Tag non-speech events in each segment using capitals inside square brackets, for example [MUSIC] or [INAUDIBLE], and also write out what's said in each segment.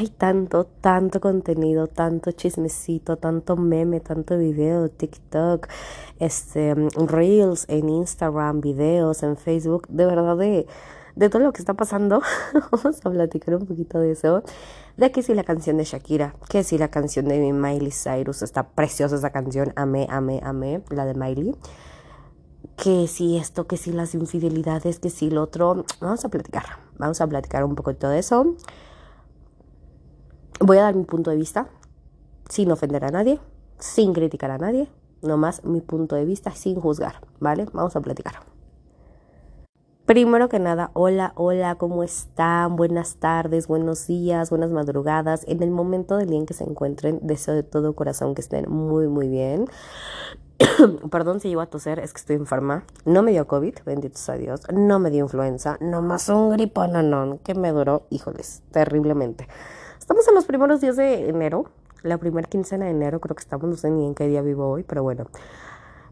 hay tanto, tanto contenido, tanto chismecito, tanto meme, tanto video, TikTok, este, Reels en Instagram, videos en Facebook, de verdad de, de todo lo que está pasando. [LAUGHS] Vamos a platicar un poquito de eso. De que si la canción de Shakira, que si la canción de Miley Cyrus, está preciosa esa canción, amé, amé, amé, la de Miley que si esto, que si las infidelidades, que si lo otro. Vamos a platicar. Vamos a platicar un poco de eso. Voy a dar mi punto de vista, sin ofender a nadie, sin criticar a nadie, nomás mi punto de vista, sin juzgar, ¿vale? Vamos a platicar. Primero que nada, hola, hola, ¿cómo están? Buenas tardes, buenos días, buenas madrugadas. En el momento del día en que se encuentren, deseo de todo corazón que estén muy, muy bien. [COUGHS] Perdón si llevo a toser, es que estoy enferma. No me dio COVID, bendito sea Dios. No me dio influenza, nomás un no, que me duró, híjoles, terriblemente. Estamos en los primeros días de enero, la primera quincena de enero, creo que estamos, no sé ni en qué día vivo hoy, pero bueno.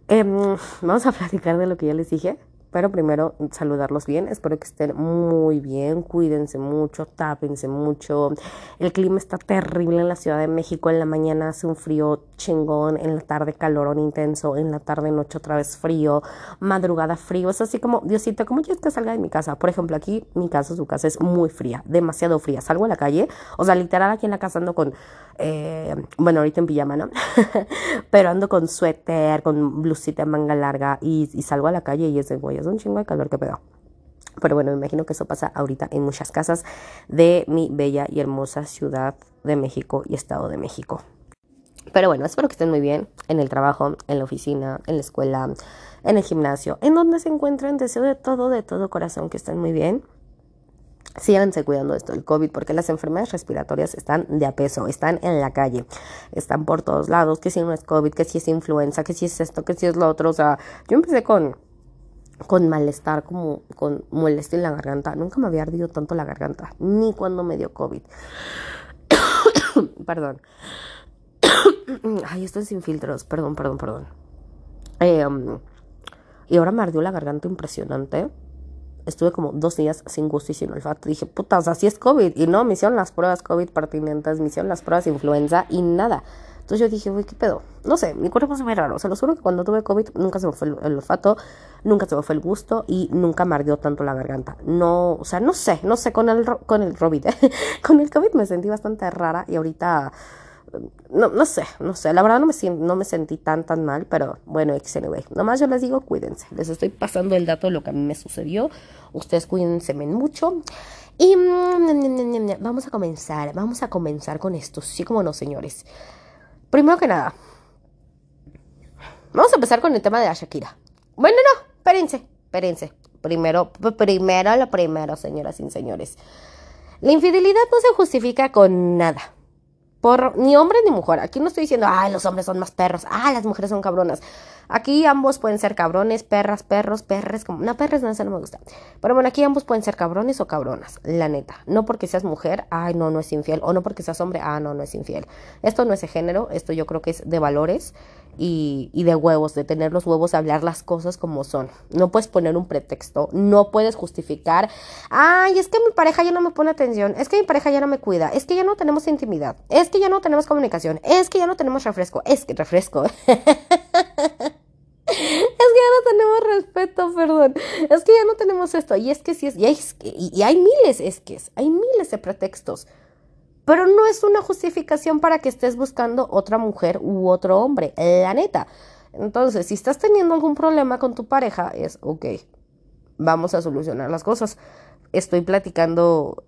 Em, vamos a [LAUGHS] platicar de lo que ya les dije. Pero primero saludarlos bien, espero que estén muy bien, cuídense mucho, tápense mucho. El clima está terrible en la Ciudad de México, en la mañana hace un frío chingón, en la tarde calorón intenso, en la tarde noche otra vez frío, madrugada frío, es así como, Diosito, ¿cómo quieres que salga de mi casa? Por ejemplo, aquí mi casa, su casa es muy fría, demasiado fría, salgo a la calle, o sea, literal aquí en la casa ando con, eh, bueno, ahorita en pijama, ¿no? [LAUGHS] Pero ando con suéter, con blusita en manga larga y, y salgo a la calle y es de güey un chingo de calor que pedo. Pero bueno, me imagino que eso pasa ahorita en muchas casas de mi bella y hermosa ciudad de México y Estado de México. Pero bueno, espero que estén muy bien en el trabajo, en la oficina, en la escuela, en el gimnasio, en donde se encuentren. Deseo de todo, de todo corazón que estén muy bien. Síganse cuidando esto del COVID porque las enfermedades respiratorias están de a peso, están en la calle, están por todos lados, que si no es COVID, que si es influenza, que si es esto, que si es lo otro. O sea, yo empecé con con malestar, como con molestia en la garganta. Nunca me había ardido tanto la garganta, ni cuando me dio COVID. [COUGHS] perdón. [COUGHS] Ay, esto es sin filtros, perdón, perdón, perdón. Em, y ahora me ardió la garganta impresionante. Estuve como dos días sin gusto y sin olfato. Dije, putas, así es COVID. Y no, me hicieron las pruebas COVID pertinentes, me hicieron las pruebas influenza y nada. Entonces yo dije, uy, ¿qué pedo? No sé, mi cuerpo es muy raro. O sea, lo juro que cuando tuve COVID nunca se me fue el, olfato, nunca se me fue el gusto y nunca me ardió tanto la garganta. No, o sea, no sé, no sé, con el, con el COVID, [LAUGHS] con el COVID me sentí bastante rara y ahorita, no, no sé, no sé, la verdad no me, no me sentí tan, tan mal, pero bueno, anyway. Nomás yo les digo, cuídense. Les estoy pasando el dato de lo que a mí me sucedió. Ustedes cuídense mucho. Y mm, vamos a comenzar, vamos a comenzar con esto, sí como no, señores. Primero que nada, vamos a empezar con el tema de la Shakira. Bueno, no, espérense, espérense. Primero, primero lo primero, señoras y señores. La infidelidad no se justifica con nada. Por ni hombre ni mujer. Aquí no estoy diciendo, ay, los hombres son más perros, ah, las mujeres son cabronas. Aquí ambos pueden ser cabrones, perras, perros, perres, como, no, perres no, eso no me gusta. Pero bueno, aquí ambos pueden ser cabrones o cabronas, la neta. No porque seas mujer, ay, no, no es infiel. O no porque seas hombre, ah, no, no es infiel. Esto no es de género, esto yo creo que es de valores y, de huevos, de tener los huevos, hablar las cosas como son. No puedes poner un pretexto, no puedes justificar, ay, es que mi pareja ya no me pone atención, es que mi pareja ya no me cuida, es que ya no tenemos intimidad, es que ya no tenemos comunicación, es que ya no tenemos refresco, es que refresco. [LAUGHS] Es que ya no tenemos respeto, perdón. Es que ya no tenemos esto. Y es que sí es. Y hay, y hay miles, es que. Hay miles de pretextos. Pero no es una justificación para que estés buscando otra mujer u otro hombre. La neta. Entonces, si estás teniendo algún problema con tu pareja, es ok. Vamos a solucionar las cosas. Estoy platicando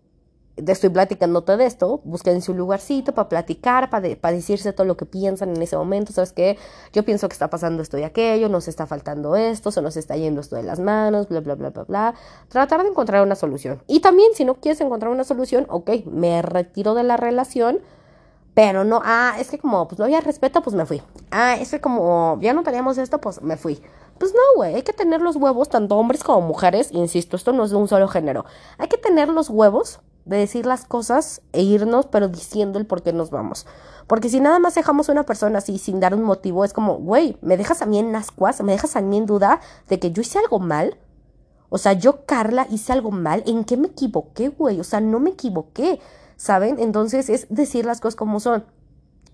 estoy platicando todo esto, busquen su lugarcito para platicar, para, decirse todo lo que piensan en ese momento, ¿sabes qué? Yo pienso que está pasando esto y aquello, nos está faltando esto, se nos está yendo esto de las manos, bla, bla, bla, bla, bla. Tratar de encontrar una solución. Y también, si no quieres encontrar una solución, ok, me retiro de la relación, pero no, ah, es que como pues no había respeto, pues me fui. Ah, es que como ya no teníamos esto, pues me fui. Pues no, güey, hay que tener los huevos, tanto hombres como mujeres, insisto, esto no es de un solo género. Hay que tener los huevos de decir las cosas e irnos, pero diciendo el por qué nos vamos. Porque si nada más dejamos a una persona así sin dar un motivo, es como, güey, me dejas a mí en ascuas, me dejas a mí en duda de que yo hice algo mal. O sea, yo, Carla, hice algo mal. ¿En qué me equivoqué, güey? O sea, no me equivoqué. ¿saben? Entonces es decir las cosas como son,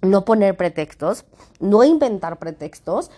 no poner pretextos, no inventar pretextos,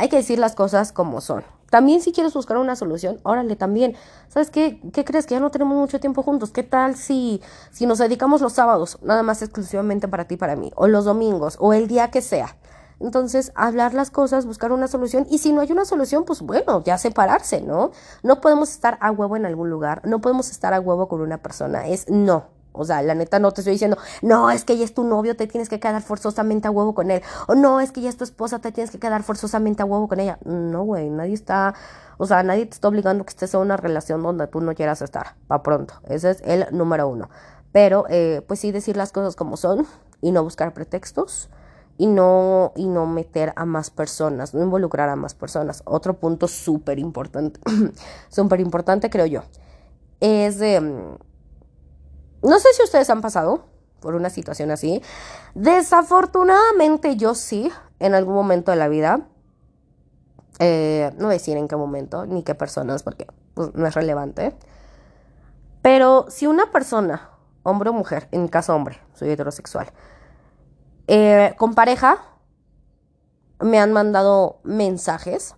hay que decir las cosas como son. También si quieres buscar una solución, órale también. ¿Sabes qué? ¿Qué crees? Que ya no tenemos mucho tiempo juntos. ¿Qué tal si, si nos dedicamos los sábados, nada más exclusivamente para ti, para mí? O los domingos, o el día que sea. Entonces, hablar las cosas, buscar una solución. Y si no hay una solución, pues bueno, ya separarse, ¿no? No podemos estar a huevo en algún lugar. No podemos estar a huevo con una persona. Es no. O sea, la neta no te estoy diciendo, no, es que ya es tu novio, te tienes que quedar forzosamente a huevo con él. O no, es que ya es tu esposa, te tienes que quedar forzosamente a huevo con ella. No, güey, nadie está, o sea, nadie te está obligando que estés en una relación donde tú no quieras estar. Pa' pronto. Ese es el número uno. Pero, eh, pues sí, decir las cosas como son y no buscar pretextos y no, y no meter a más personas, no involucrar a más personas. Otro punto súper importante, súper [CLEARS THROAT] importante creo yo, es de... No sé si ustedes han pasado por una situación así. Desafortunadamente yo sí, en algún momento de la vida. Eh, no voy a decir en qué momento, ni qué personas, porque pues, no es relevante. Pero si una persona, hombre o mujer, en mi caso hombre, soy heterosexual, eh, con pareja, me han mandado mensajes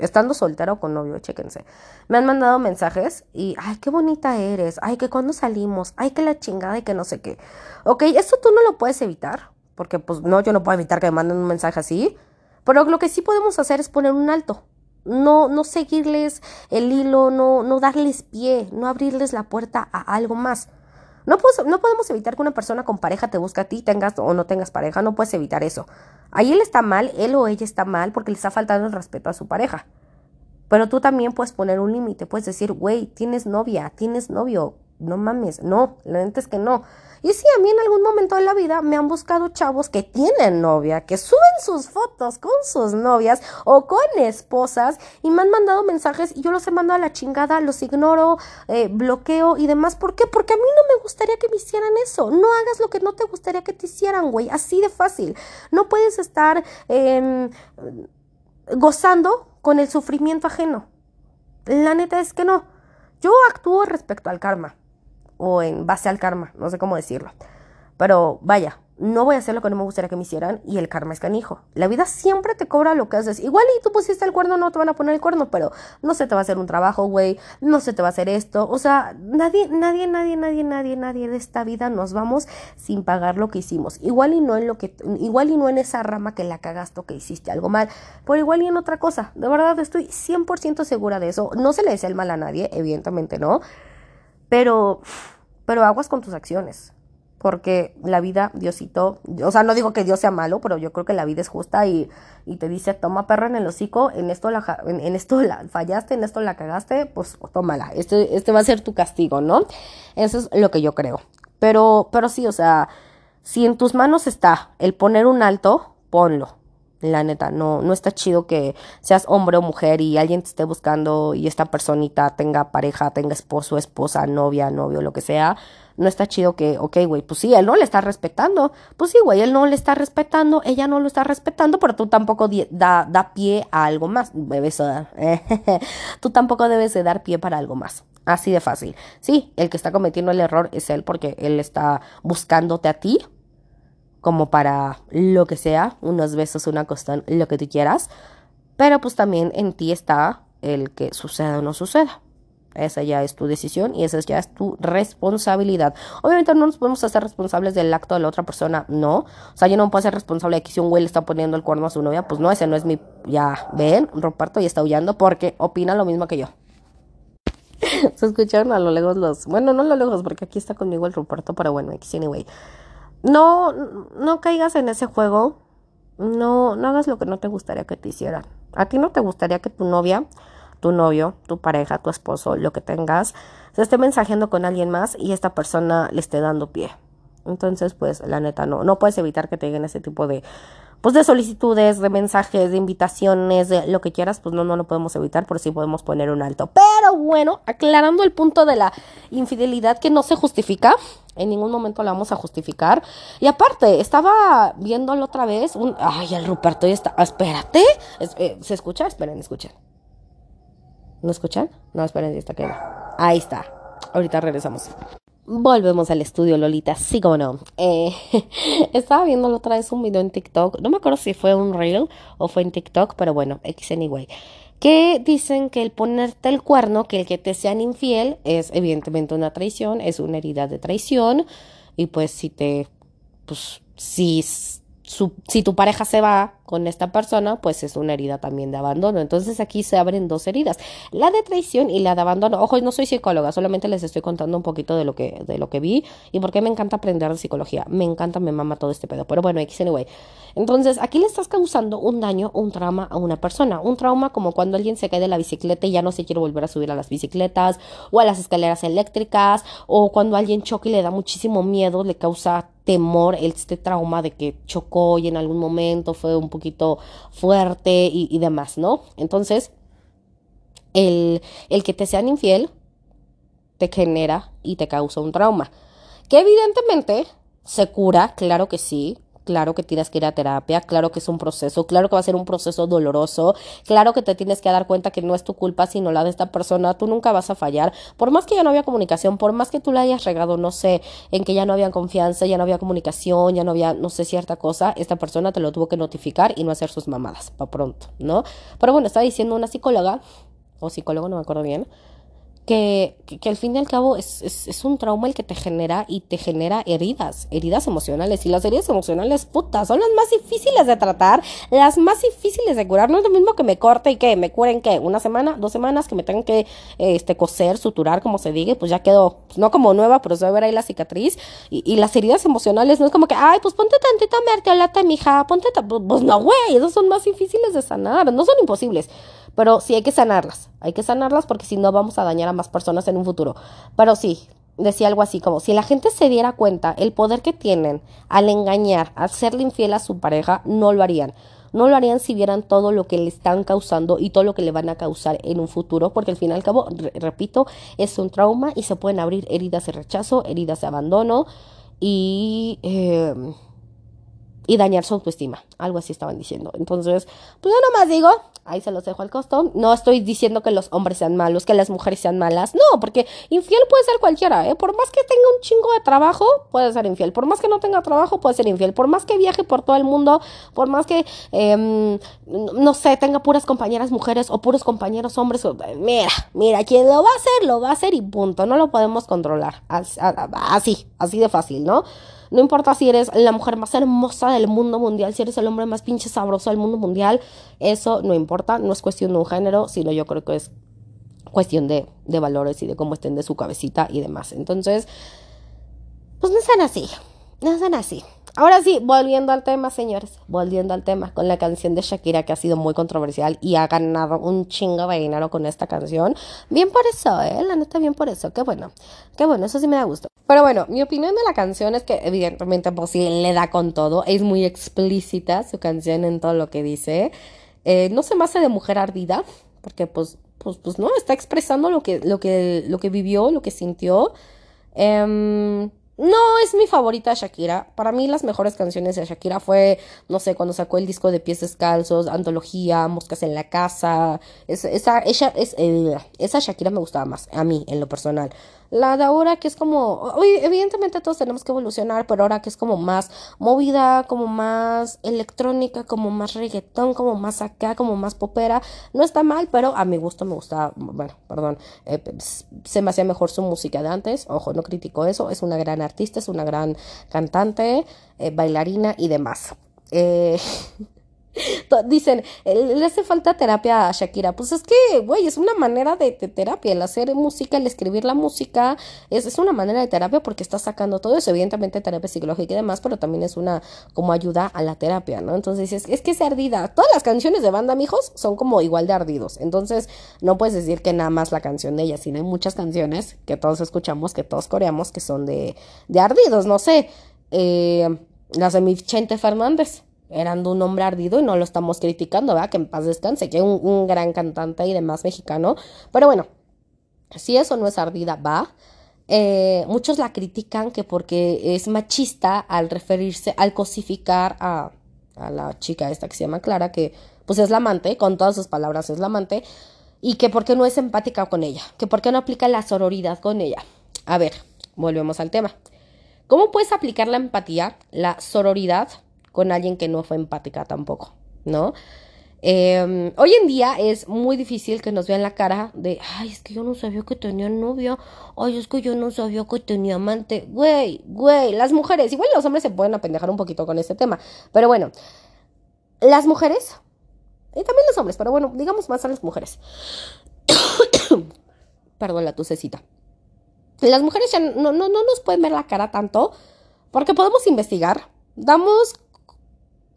estando soltera o con novio, chéquense. Me han mandado mensajes y, ay, qué bonita eres, ay, que cuando salimos, ay, que la chingada y que no sé qué. Ok, esto tú no lo puedes evitar, porque pues no, yo no puedo evitar que me manden un mensaje así, pero lo que sí podemos hacer es poner un alto. No, no seguirles el hilo, no, no darles pie, no abrirles la puerta a algo más. No, no podemos evitar que una persona con pareja te busque a ti, tengas o no tengas pareja, no puedes evitar eso. Ahí él está mal, él o ella está mal porque le está faltando el respeto a su pareja. Pero tú también puedes poner un límite, puedes decir, güey, tienes novia, tienes novio, no mames, no, la neta es que no. Y sí, a mí en algún momento de la vida me han buscado chavos que tienen novia, que suben sus fotos con sus novias o con esposas y me han mandado mensajes y yo los he mandado a la chingada, los ignoro, eh, bloqueo y demás. ¿Por qué? Porque a mí no me gustaría que me hicieran eso. No hagas lo que no te gustaría que te hicieran, güey. Así de fácil. No puedes estar em, gozando con el sufrimiento ajeno. La neta es que no. Yo actúo respecto al karma o en base al karma, no sé cómo decirlo. Pero vaya, no voy a hacer lo que no me gustaría que me hicieran y el karma es canijo. La vida siempre te cobra lo que haces. Igual y tú pusiste el cuerno, no te van a poner el cuerno, pero no se te va a hacer un trabajo, güey, no se te va a hacer esto. O sea, nadie, nadie, nadie, nadie, nadie, nadie de esta vida nos vamos sin pagar lo que hicimos. Igual y no en lo que, igual y no en esa rama que la cagaste o que hiciste algo mal, pero igual y en otra cosa. De verdad estoy 100% segura de eso. No se le desea el mal a nadie, evidentemente no. Pero, pero aguas con tus acciones. Porque la vida, Diosito, o sea, no digo que Dios sea malo, pero yo creo que la vida es justa y, y te dice, toma perra en el hocico, en esto la, en, esto la fallaste, en esto la cagaste, pues tómala. Este, este va a ser tu castigo, ¿no? Eso es lo que yo creo. Pero, pero sí, o sea, si en tus manos está el poner un alto, ponlo. La neta, no, no está chido que seas hombre o mujer y alguien te esté buscando y esta personita tenga pareja, tenga esposo, esposa, novia, novio, lo que sea. No está chido que, ok, güey, pues sí, él no le está respetando. Pues sí, güey, él no le está respetando, ella no lo está respetando, pero tú tampoco da, da pie a algo más. Debes, [LAUGHS] tú tampoco debes de dar pie para algo más. Así de fácil. Sí, el que está cometiendo el error es él porque él está buscándote a ti como para lo que sea, unos besos, una costón, lo que tú quieras, pero pues también en ti está el que suceda o no suceda. Esa ya es tu decisión y esa ya es tu responsabilidad. Obviamente no nos podemos hacer responsables del acto de la otra persona, no. O sea, yo no me puedo hacer responsable de que si un güey le está poniendo el cuerno a su novia, pues no, ese no es mi... Ya, ven, Roberto y está huyendo porque opina lo mismo que yo. [LAUGHS] Se escucharon a lo lejos los... Bueno, no a lo lejos porque aquí está conmigo el Ruperto, pero bueno, X anyway no, no caigas en ese juego. No, no hagas lo que no te gustaría que te hicieran. A ti no te gustaría que tu novia, tu novio, tu pareja, tu esposo, lo que tengas, se esté mensajeando con alguien más y esta persona le esté dando pie. Entonces, pues, la neta, no, no puedes evitar que te lleguen ese tipo de pues de solicitudes, de mensajes, de invitaciones, de lo que quieras, pues no, no lo podemos evitar, por si podemos poner un alto. Pero bueno, aclarando el punto de la infidelidad que no se justifica, en ningún momento la vamos a justificar. Y aparte, estaba viéndolo otra vez, un, ay, el Ruperto ya está, espérate, eh, ¿se escucha? Esperen, escuchen. ¿No escuchan? No, esperen, ya está queda. Ahí está. Ahorita regresamos. Volvemos al estudio, Lolita. Sí, como no. Eh, [LAUGHS] estaba viendo la otra vez un video en TikTok. No me acuerdo si fue un reel o fue en TikTok, pero bueno, X anyway. Que dicen que el ponerte el cuerno, que el que te sean infiel, es evidentemente una traición, es una herida de traición. Y pues si te. Pues si si tu pareja se va con esta persona, pues es una herida también de abandono. Entonces aquí se abren dos heridas, la de traición y la de abandono. Ojo, no soy psicóloga, solamente les estoy contando un poquito de lo que, de lo que vi y por qué me encanta aprender de psicología. Me encanta, me mama todo este pedo. Pero bueno, X anyway. Entonces aquí le estás causando un daño, un trauma a una persona. Un trauma como cuando alguien se cae de la bicicleta y ya no se quiere volver a subir a las bicicletas o a las escaleras eléctricas o cuando alguien choca y le da muchísimo miedo, le causa temor, este trauma de que chocó y en algún momento fue un fuerte y, demás, ¿no? Entonces, el, el que te sean infiel te genera y te causa un trauma. Que evidentemente se cura, claro que sí, claro que tienes que ir a terapia, claro que es un proceso, claro que va a ser un proceso doloroso, claro que te tienes que dar cuenta que no es tu culpa sino la de esta persona, tú nunca vas a fallar, por más que ya no había comunicación, por más que tú la hayas regado, no sé, en que ya no había confianza, ya no había comunicación, ya no había, no sé, cierta cosa, esta persona te lo tuvo que notificar y no hacer sus mamadas, para pronto, ¿no? Pero bueno, estaba diciendo una psicóloga, o psicólogo, no me acuerdo bien, que, que, al fin y al cabo es, es, un trauma el que te genera y te genera heridas, heridas emocionales. Y las heridas emocionales, putas, son las más difíciles de tratar, las más difíciles de curar. No es lo mismo que me corte y que me curen, que una semana, dos semanas, que me tengan que este, coser, suturar, como se diga, pues ya quedó, pues no como nueva, pero se va a ver ahí la cicatriz. Y, y las heridas emocionales no es como que, ay, pues ponte tantito mertiolate, mija, ponte, pues, pues no, güey, esas son más difíciles de sanar, no son imposibles pero sí hay que sanarlas, hay que sanarlas porque si no vamos a dañar a más personas en un futuro. Pero sí, decía algo así como, si la gente se diera cuenta el poder que tienen al engañar, al serle infiel a su pareja, no lo harían. No lo harían si vieran todo lo que le están causando y todo lo que le van a causar en un futuro, porque al fin y al cabo, repito, es un trauma y se pueden abrir heridas de rechazo, heridas de abandono y... Eh, y dañar su autoestima. Algo así estaban diciendo. Entonces, pues yo nomás digo, ahí se los dejo al costo. No estoy diciendo que los hombres sean malos, que las mujeres sean malas. No, porque infiel puede ser cualquiera, ¿eh? Por más que tenga un chingo de trabajo, puede ser infiel. Por más que no tenga trabajo, puede ser infiel. Por más que viaje por todo el mundo, por más que, em, no sé, tenga puras compañeras mujeres o puros compañeros hombres. Mira, mira, quien lo va a hacer, lo va a hacer y punto. No lo podemos controlar. Así, así de fácil, ¿no? No importa si eres la mujer más hermosa del mundo mundial, si eres el hombre más pinche sabroso del mundo mundial, eso no importa, no es cuestión de un género, sino yo creo que es cuestión de, de valores y de cómo estén de su cabecita y demás. Entonces, pues no sean así, no sean así. Ahora sí, volviendo al tema, señores, volviendo al tema con la canción de Shakira que ha sido muy controversial y ha ganado un chingo de dinero con esta canción. Bien por eso, eh, la neta, bien por eso, qué bueno, qué bueno, eso sí me da gusto. Pero bueno, mi opinión de la canción es que evidentemente pues sí le da con todo, es muy explícita su canción en todo lo que dice. Eh, no se me hace de mujer ardida, porque pues, pues, pues no, está expresando lo que, lo que, lo que vivió, lo que sintió. Eh, no es mi favorita Shakira. Para mí las mejores canciones de Shakira fue, no sé, cuando sacó el disco de pies descalzos, Antología, Moscas en la casa. esa, ella, es, eh, esa Shakira me gustaba más, a mí, en lo personal. La de ahora que es como, evidentemente todos tenemos que evolucionar, pero ahora que es como más movida, como más electrónica, como más reggaetón, como más acá, como más popera, no está mal, pero a mi gusto me gusta, bueno, perdón, eh, se me hacía mejor su música de antes, ojo, no critico eso, es una gran artista, es una gran cantante, eh, bailarina y demás. Eh, [LAUGHS] Dicen, le hace falta terapia a Shakira. Pues es que, güey, es una manera de, terapia. El hacer música, el escribir la música, es, es, una manera de terapia porque está sacando todo eso. Evidentemente, terapia psicológica y demás, pero también es una como ayuda a la terapia, ¿no? Entonces, es, es que es ardida. Todas las canciones de banda, mijos, son como igual de ardidos. Entonces, no puedes decir que nada más la canción de ella, sino hay muchas canciones que todos escuchamos, que todos coreamos, que son de, de ardidos. No sé, eh, las de Chente Fernández eran de un hombre ardido y no lo estamos criticando, ¿verdad? Que en paz descanse, que es un, gran cantante y demás mexicano. Pero bueno, si eso no es ardida, va. Eh, muchos la critican que porque es machista al referirse, al cosificar a, a la chica esta que se llama Clara, que pues es la amante, con todas sus palabras es la amante, y que porque no es empática con ella, que porque no aplica la sororidad con ella. A ver, volvemos al tema. ¿Cómo puedes aplicar la empatía, la sororidad con alguien que no fue empática tampoco? ¿No? Em, hoy en día es muy difícil que nos vean la cara de, ay, es que yo no sabía que tenía novio, ay, es que yo no sabía que tenía amante, güey, güey, las mujeres, igual los hombres se pueden apendejar un poquito con este tema, pero bueno, las mujeres, y también los hombres, pero bueno, digamos más a las mujeres. [COUGHS] Perdón la tucecita. Las mujeres ya no, no, no nos pueden ver la cara tanto porque podemos investigar. Damos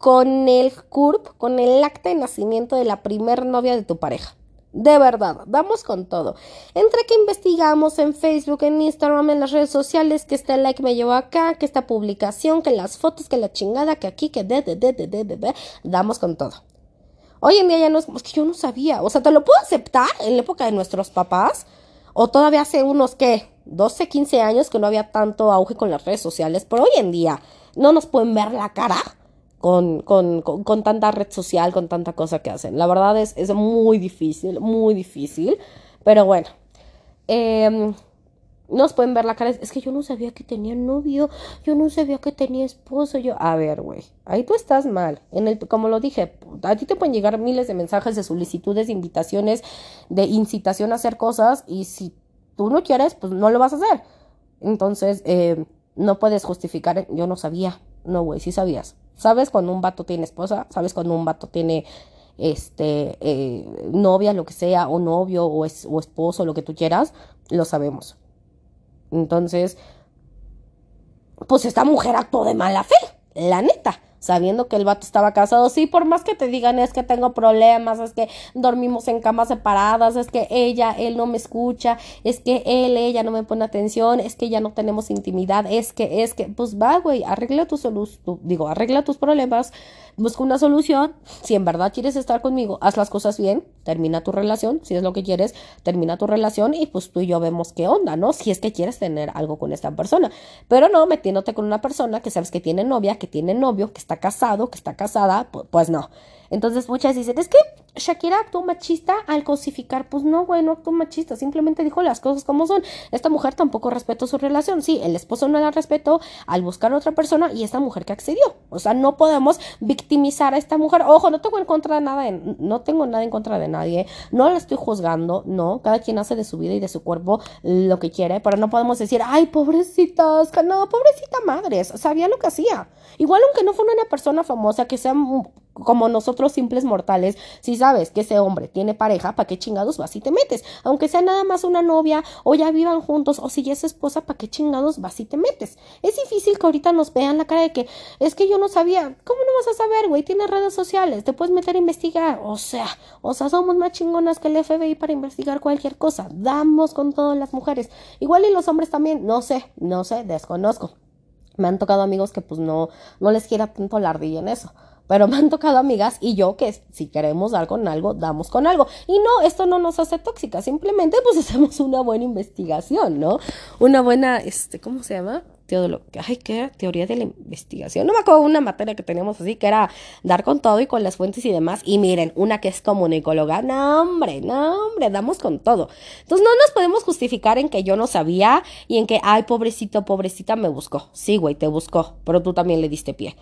con el CURP, con el acta de nacimiento de la primer novia de tu pareja. De verdad, damos con todo. Entre que investigamos en Facebook, en Instagram, en las redes sociales, que este like me llevó acá, que esta publicación, que las fotos, que la chingada, que aquí, que de, de, de, de, de, de, damos con todo. Hoy en día ya no es, es que yo no sabía. O sea, te lo puedo aceptar en la época de nuestros papás, o todavía hace unos, ¿qué? 12, 15 años que no había tanto auge con las redes sociales, pero hoy en día no nos pueden ver la cara con, con, con, tanta red social, con tanta cosa que hacen. La verdad es, es muy difícil, muy difícil. Pero bueno, eh, nos pueden ver la cara. Es que yo no sabía que tenía novio, yo no sabía que tenía esposo. Yo, a ver, güey, ahí tú estás mal. En el, como lo dije, a ti te pueden llegar miles de mensajes de solicitudes, de invitaciones, de incitación a hacer cosas. Y si tú no quieres, pues no lo vas a hacer. Entonces, eh, no puedes justificar, yo no sabía. No, güey, sí sabías. ¿Sabes cuando un vato tiene esposa? ¿Sabes cuando un vato tiene este eh, novia, lo que sea, o novio, o, es, o esposo, lo que tú quieras? Lo sabemos. Entonces, pues esta mujer actuó de mala fe, la neta sabiendo que el vato estaba casado. Sí, por más que te digan es que tengo problemas, es que dormimos en camas separadas, es que ella, él no me escucha, es que él, ella no me pone atención, es que ya no tenemos intimidad, es que, es que, pues va, güey, arregla tu solución, digo, arregla tus problemas, busca una solución. Si en verdad quieres estar conmigo, haz las cosas bien, termina tu relación, si es lo que quieres, termina tu relación y pues tú y yo vemos qué onda, ¿no? Si es que quieres tener algo con esta persona. Pero no metiéndote con una persona que sabes que tiene novia, que tiene novio, que está casado, que está casada, pues, no. Entonces muchas dicen, es que Shakira actuó machista al cosificar. Pues no, güey, no actuó machista, simplemente dijo las cosas como son. Esta mujer tampoco respetó su relación. Sí, el esposo no la respetó al buscar a otra persona y esta mujer que accedió. O sea, no podemos victimizar a esta mujer. Ojo, no tengo en contra de nada, no tengo nada en contra de nadie. No la estoy juzgando, no. Cada quien hace de su vida y de su cuerpo lo que quiere, pero no podemos decir, ay, pobrecitas, no, pobrecita madres, sabía lo que hacía. Igual aunque no fuera una persona famosa que sea como nosotros simples mortales, si sabes que ese hombre tiene pareja, ¿para qué chingados vas y te metes? Aunque sea nada más una novia o ya vivan juntos o si ya es esposa, ¿para qué chingados vas y te metes? Es difícil que ahorita nos vean la cara de que es que yo no sabía. ¿Cómo no vas a saber, güey? Tienes redes sociales, te puedes meter a investigar. O sea, o sea, somos más chingonas que el FBI para investigar cualquier cosa. Damos con todas las mujeres. Igual y los hombres también, no sé, no sé, desconozco. Me han tocado amigos que pues no, no les quiera tanto la ardilla en eso pero me han tocado amigas y yo que si queremos dar con algo, damos con algo. Y no, esto no nos hace tóxicas, simplemente pues [LAUGHS] hacemos una buena investigación, ¿no? Una buena, este, ¿cómo se llama? Teodolo ay, ¿qué Teoría de la investigación. No me acuerdo una materia que teníamos así, que era dar con todo y con las fuentes y demás. Y miren, una que es comunicóloga, no, hombre, no, hombre, damos con todo. Entonces no nos podemos justificar en que yo no sabía y en que, ay, pobrecito, pobrecita, me buscó. Sí, güey, te buscó, pero tú también le diste pie.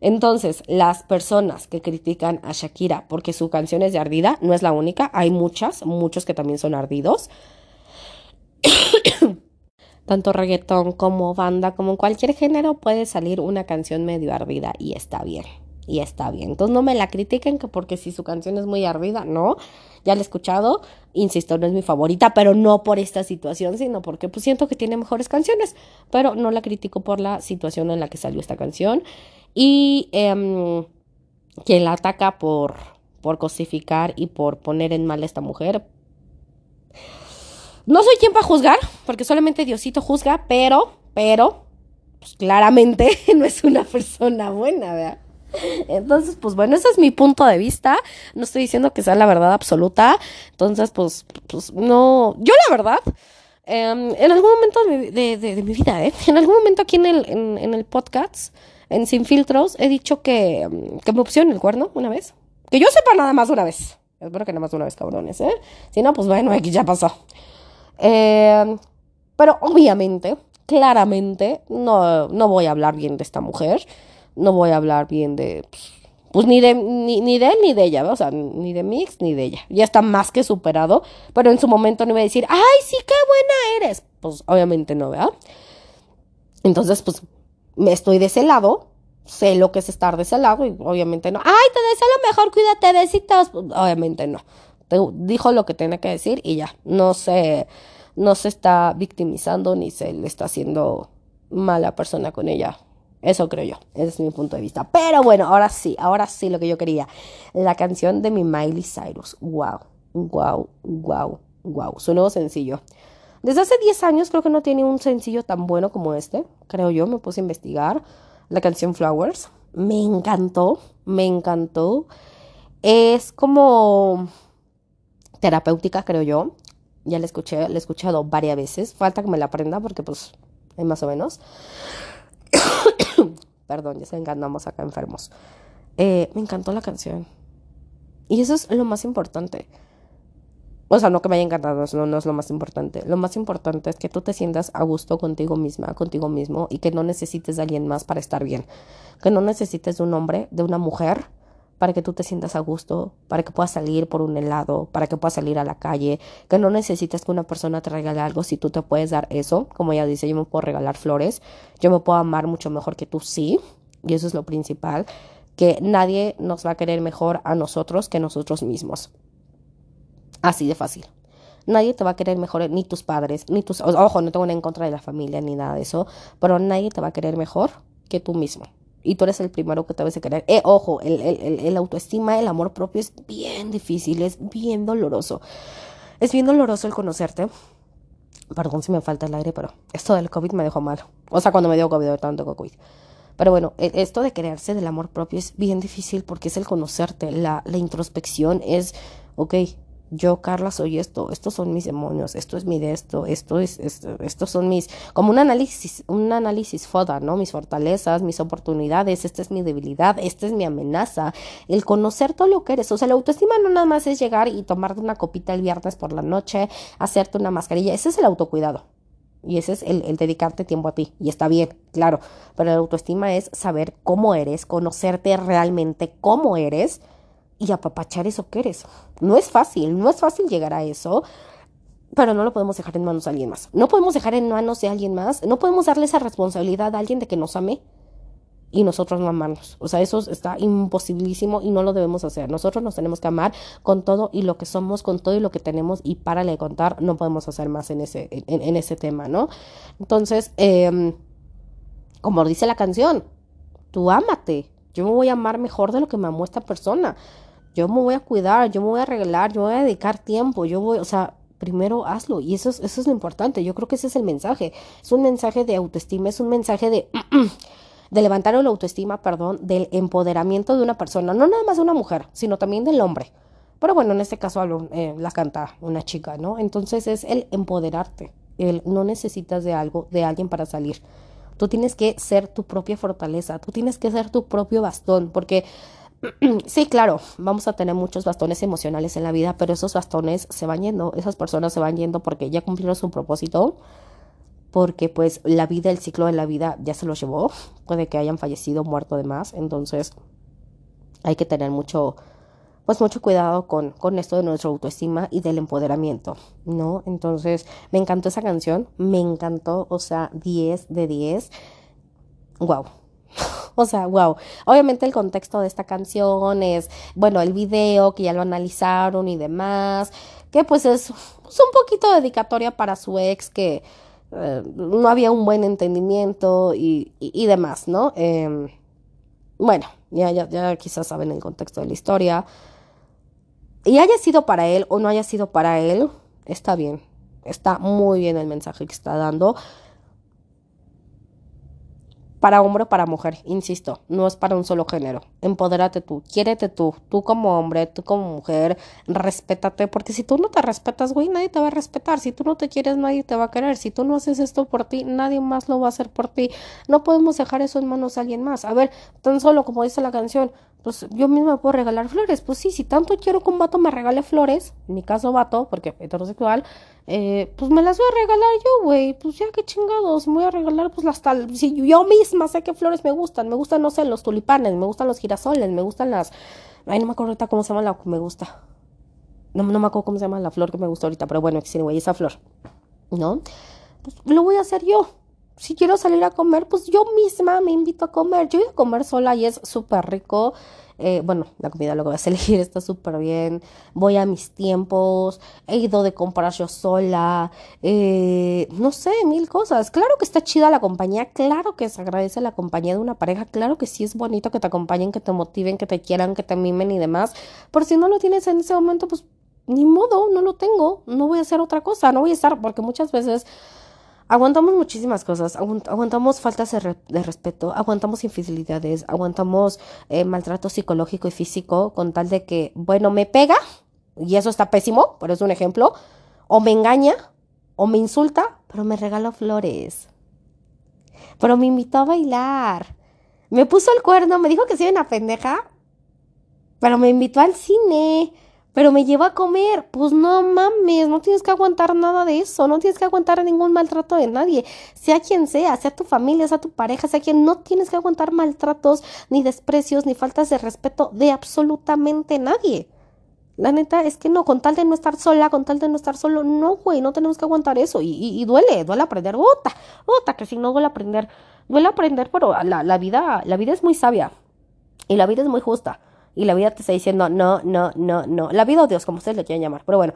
Entonces, las personas que critican a Shakira porque su canción es de ardida, no es la única, hay muchas, muchos que también son ardidos. [COUGHS] Tanto reggaetón como banda, como cualquier género puede salir una canción medio ardida y está bien. Y está bien. Entonces no me la critiquen que porque si su canción es muy ardida, no. Ya la he escuchado, insisto, no es mi favorita, pero no por esta situación, sino porque pues siento que tiene mejores canciones. Pero no la critico por la situación en la que salió esta canción y eh, quien la ataca por, por cosificar y por poner en mal esta mujer. No soy quien para juzgar, porque solamente Diosito juzga, pero, pero, pues claramente [LAUGHS] no es una persona buena, ¿verdad? Entonces, pues bueno, ese es mi punto de vista. No estoy diciendo que sea la verdad absoluta. Entonces, pues, pues no. Yo, la verdad, em, en algún momento de, de, mi vida, ¿eh? En algún momento aquí en el, en el podcast en Sin Filtros he dicho que, mm, que me pusieron el cuerno una vez. Que yo sepa nada más una vez. Espero que nada más una vez, cabrones, ¿eh? Si no, pues bueno, aquí ya pasó. Eh, pero obviamente, claramente no, no voy a hablar bien de esta mujer, no voy a hablar bien de, pues, pues ni de, ni, ni, de él ni de ella, o sea, ni de Mix ni de ella. Ya está más que superado, pero en su momento no iba a decir, ay, sí, qué buena eres. Pues obviamente no, ¿verdad? Entonces, pues me estoy de ese lado, sé lo que es estar de ese lado y obviamente no, ay, te deseo lo mejor, cuídate, besitos. Obviamente no. Dijo lo que tenía que decir y ya, no se, no se está victimizando ni se le está haciendo mala persona con ella eso creo yo. Ese es mi punto de vista. Pero bueno, ahora sí, ahora sí lo que yo quería. La canción de mi Miley Cyrus. Wow, wow, wow, wow. Su nuevo sencillo. Desde hace 10 años creo que no tiene un sencillo tan bueno como este. Creo yo, me puse a investigar. La canción Flowers. Me encantó, me encantó. Es como terapéutica, creo yo. Ya la escuché, la he escuchado varias veces. Falta que me la aprenda porque pues hay más o menos. [COUGHS] Perdón, ya se enganamos acá enfermos. Eh, me encantó la canción. Y eso es lo más importante. O sea, no que me haya encantado, no, no es lo más importante. Lo más importante es que tú te sientas a gusto contigo misma, contigo mismo, y que no necesites de alguien más para estar bien. Que no necesites de un hombre, de una mujer, para que tú te sientas a gusto, para que puedas salir por un helado, para que puedas salir a la calle, que no necesites que una persona te regale algo si tú te puedes dar eso, como ella dice, yo me puedo regalar flores, yo me puedo amar mucho mejor que tú, sí, y eso es lo principal, que nadie nos va a querer mejor a nosotros que nosotros mismos. Así de fácil. Nadie te va a querer mejor, ni tus padres, ni tus... Ojo, no tengo nada en contra de la familia ni nada de eso, pero nadie te va a querer mejor que tú mismo y tú eres el primero que te debes de querer. Eh, ojo, el, el, el, autoestima, el amor propio es bien difícil, es bien doloroso. Es bien doloroso el conocerte. Perdón si me falta el aire, pero esto del COVID me dejó mal. O sea, cuando me dio COVID, tanto COVID. Pero bueno, e, esto de crearse del amor propio es bien difícil porque es el conocerte. La, la introspección es, ok, yo, Carla, soy esto, estos son mis demonios, esto es mi de esto, esto es, esto, estos son mis, como un análisis, un análisis FODA, ¿no? Mis fortalezas, mis oportunidades, esta es mi debilidad, esta es mi amenaza, el conocer todo lo que eres, o sea, la autoestima no nada más es llegar y tomarte una copita el viernes por la noche, hacerte una mascarilla, ese es el autocuidado. Y ese es el, el, dedicarte tiempo a ti. Y está bien, claro. Pero la autoestima es saber cómo eres, conocerte realmente cómo eres y apapachar eso que eres. No es fácil, no es fácil llegar a eso, pero no lo podemos dejar en manos de alguien más. No podemos dejar en manos de alguien más, no podemos darle esa responsabilidad a alguien de que nos ame y nosotros no amarnos. O sea, eso está imposibilísimo y no lo debemos hacer. Nosotros nos tenemos que amar con todo y lo que somos, con todo y lo que tenemos y para de contar, no podemos hacer más en ese, en, ese tema, ¿no? Entonces, eh, como dice la canción, tú ámate. Yo me voy a amar mejor de lo que me amó esta persona yo me voy a cuidar, yo me voy a arreglar, yo voy a dedicar tiempo, yo voy, o sea, primero hazlo. Y eso es, eso es lo importante, yo creo que ese es el mensaje, es un mensaje de autoestima, es un mensaje de, [CLEARS THROAT] de levantar la autoestima, perdón, del empoderamiento de una persona, no nada más de una mujer, sino también del hombre. Pero bueno, en este caso eh, la canta una chica, ¿no? Entonces es el empoderarte, el no necesitas de algo, de alguien para salir. Tú tienes que ser tu propia fortaleza, tú tienes que ser tu propio bastón, porque [CLEARS THROAT] Sí, claro, vamos a tener muchos bastones emocionales en la vida, pero esos bastones se van yendo, esas personas se van yendo porque ya cumplieron su propósito, porque pues la vida, el ciclo de la vida ya se los llevó, puede que hayan fallecido, muerto de más, entonces hay que tener mucho, pues mucho cuidado con, con esto de nuestra autoestima y del empoderamiento, ¿no? Entonces me encantó esa canción, me encantó, o sea, 10 de 10, wow [LAUGHS] o sea, wow. Obviamente el contexto de esta canción es, bueno, el video que ya lo analizaron y demás, que pues es, un poquito dedicatoria para su ex que eh, no había un buen entendimiento y, demás, ¿no? Em, bueno, ya, ya, ya quizás saben el contexto de la historia. Y haya sido para él o no haya sido para él, está bien. Está muy bien el mensaje que está dando para hombre o para mujer, insisto, no es para un solo género, empodérate tú, quiérete tú, tú como hombre, tú como mujer, respétate, porque si tú no te respetas, güey, nadie te va a respetar, si tú no te quieres, nadie te va a querer, si tú no haces esto por ti, nadie más lo va a hacer por ti, no podemos dejar eso en manos de alguien más, a ver, tan solo como dice la canción, pues yo misma puedo regalar flores. Pues sí, si tanto quiero que un vato me regale flores, en mi caso vato, porque heterosexual, eh, pues me las voy a regalar yo, güey. Pues ya qué chingados, me voy a regalar pues las tal. Si yo misma sé qué flores me gustan, me gustan, no sé, los tulipanes, me gustan los girasoles, me gustan las. Ay, no me acuerdo ahorita cómo se llama la que me gusta. No, no me acuerdo cómo se llama la flor que me gusta ahorita, pero bueno, güey, esa flor. ¿No? Pues lo voy a hacer yo si quiero salir a comer, pues yo misma me invito a comer. Yo voy a comer sola y es súper rico. Eh, bueno, la comida lo que vas a elegir [LAUGHS] está súper bien. Voy a mis tiempos. He ido de comprar yo sola. Eh, no sé, mil cosas. Claro que está chida la compañía. Claro que se agradece la compañía de una pareja. Claro que sí es bonito que te acompañen, que te motiven, que te quieran, que te mimen y demás. Pero si no lo tienes en ese momento, pues ni modo, no lo tengo. No voy a hacer otra cosa. No voy a estar, porque muchas veces Aguantamos muchísimas cosas, aguantamos faltas de, respeto, aguantamos infidelidades, aguantamos eh, maltrato psicológico y físico con tal de que, bueno, me pega, y eso está pésimo, pero es un ejemplo, o me engaña, o me insulta, pero me regaló flores, pero me invitó a bailar, me puso el cuerno, me dijo que soy una pendeja, pero me invitó al cine, pero me lleva a comer. Pues no mames, no tienes que aguantar nada de eso, no tienes que aguantar ningún maltrato de nadie, sea quien sea, sea tu familia, sea tu pareja, sea quien, no tienes que aguantar maltratos, ni desprecios, ni faltas de respeto de absolutamente nadie. La neta es que no, con tal de no estar sola, con tal de no estar solo, no, güey, no tenemos que aguantar eso. Y, y, duele, duele aprender, que si no duele aprender, duele aprender, pero la, la vida, la vida es muy sabia y la vida es muy justa y la vida te está diciendo no, no, no, no. La vida o Dios, como ustedes le quieran llamar. Pero bueno,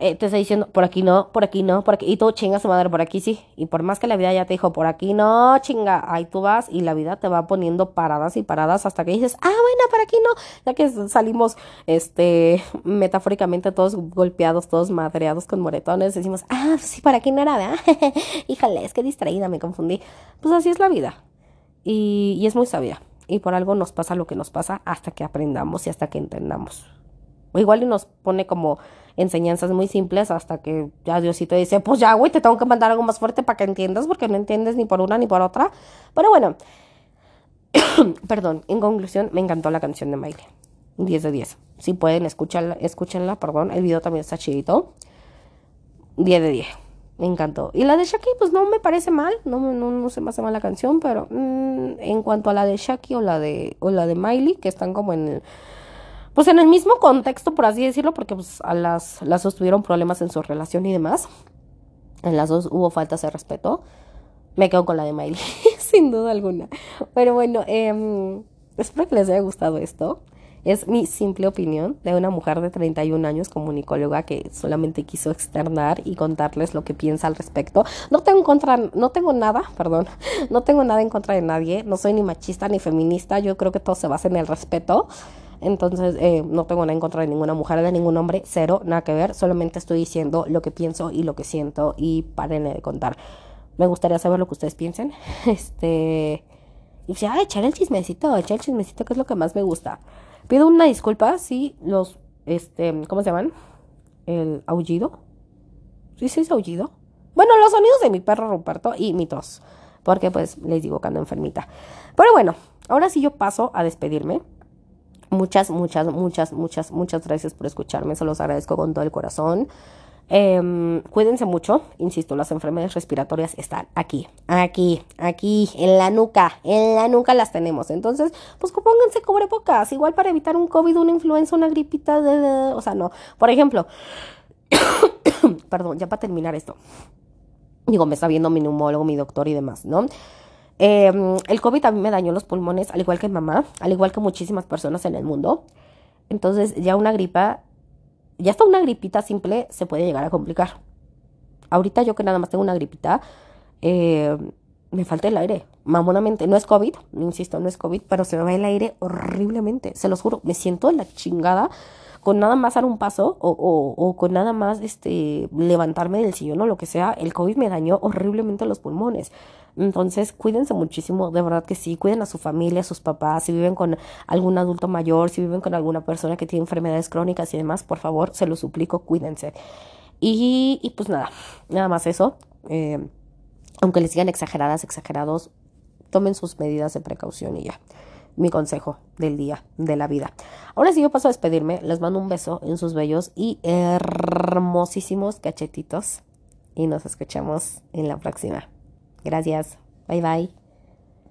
eh, te está diciendo por aquí no, por aquí no, por aquí. Y tú chingas su madre, por aquí sí. Y por más que la vida ya te dijo por aquí no, chinga, ahí tú vas y la vida te va poniendo paradas y paradas hasta que dices, ah, bueno, por aquí no. Ya que salimos, este, metafóricamente todos golpeados, todos madreados con moretones, decimos, ah, sí, por aquí no era, ¿verdad? [LAUGHS] Híjole, es que distraída, me confundí. Pues así es la vida. Y, y es muy sabia y por algo nos pasa lo que nos pasa hasta que aprendamos y hasta que entendamos. O igual y nos pone como enseñanzas muy simples hasta que ya Diosito dice, pues ya, güey, te tengo que mandar algo más fuerte para que entiendas porque no entiendes ni por una ni por otra. Pero bueno, [COUGHS] perdón, en conclusión, me encantó la canción de Miley. 10 de 10. Si pueden, escúchenla, escúchenla, perdón. El video también está chidito. 10 de 10 me encantó. Y la de Shaki, pues no me parece mal, no, no, no se me hace mal la canción, pero mm, en cuanto a la de Shaki o la de, o la de Miley, que están como en el, pues en el mismo contexto, por así decirlo, porque pues a las, las dos tuvieron problemas en su relación y demás. En las dos hubo faltas de respeto. Me quedo con la de Miley, [LAUGHS] sin duda alguna. Pero bueno, eh, espero que les haya gustado esto. Es mi simple opinión de una mujer de 31 años comunicóloga que solamente quiso externar y contarles lo que piensa al respecto. No tengo en contra, no tengo nada, [LAUGHS] perdón, no tengo nada en contra de nadie, no soy ni machista ni feminista, yo creo que todo se basa en el respeto. Entonces, eh, no tengo nada en contra de ninguna mujer, de ningún hombre, cero, nada que ver. Solamente estoy diciendo lo que pienso y lo que siento y paren de contar. Me gustaría saber lo que ustedes piensen. [LAUGHS] Este. Y ya, echar el chismecito, echar el chismecito, que es lo que más me gusta. Pido una disculpa si los, este, ¿cómo se llaman? El aullido. ¿Sí, sí es aullido? Bueno, los sonidos de mi perro Ruperto y mi tos. Porque pues les digo que ando enfermita. Pero bueno, ahora sí yo paso a despedirme. Muchas, muchas, muchas, muchas, muchas gracias por escucharme. Se los agradezco con todo el corazón. Eh, cuídense mucho, insisto, las enfermedades respiratorias están aquí, aquí, aquí, en la nuca, en la nuca las tenemos. Entonces, pues pónganse cubrebocas, igual para evitar un COVID, una influenza, una gripita, o sea, no. Por ejemplo, [COUGHS] perdón, ya para terminar esto. Digo, me está viendo mi neumólogo, mi doctor y demás, ¿no? Eh, el COVID a mí me dañó los pulmones, al igual que mamá, al igual que muchísimas personas en el mundo. Entonces, ya una gripa ya hasta una gripita simple se puede llegar a complicar. Ahorita yo que nada más tengo una gripita, eh, me falta el aire, mamonamente. No es COVID, insisto, no es COVID, pero se me va el aire horriblemente, se los juro. Me siento la chingada con nada más dar un paso o, con nada más este, levantarme del sillón o lo que sea, el COVID me dañó horriblemente los pulmones. Entonces, cuídense muchísimo, de verdad que sí, cuiden a su familia, a sus papás, si viven con algún adulto mayor, si viven con alguna persona que tiene enfermedades crónicas y demás, por favor, se lo suplico, cuídense. Y, pues nada, nada más eso. Eh, aunque les sigan exageradas, exagerados, tomen sus medidas de precaución y ya. Mi consejo del día, de la vida. Ahora sí yo paso a despedirme, les mando un beso en sus bellos y hermosísimos cachetitos y nos escuchamos en la próxima. Gracias. Bye bye.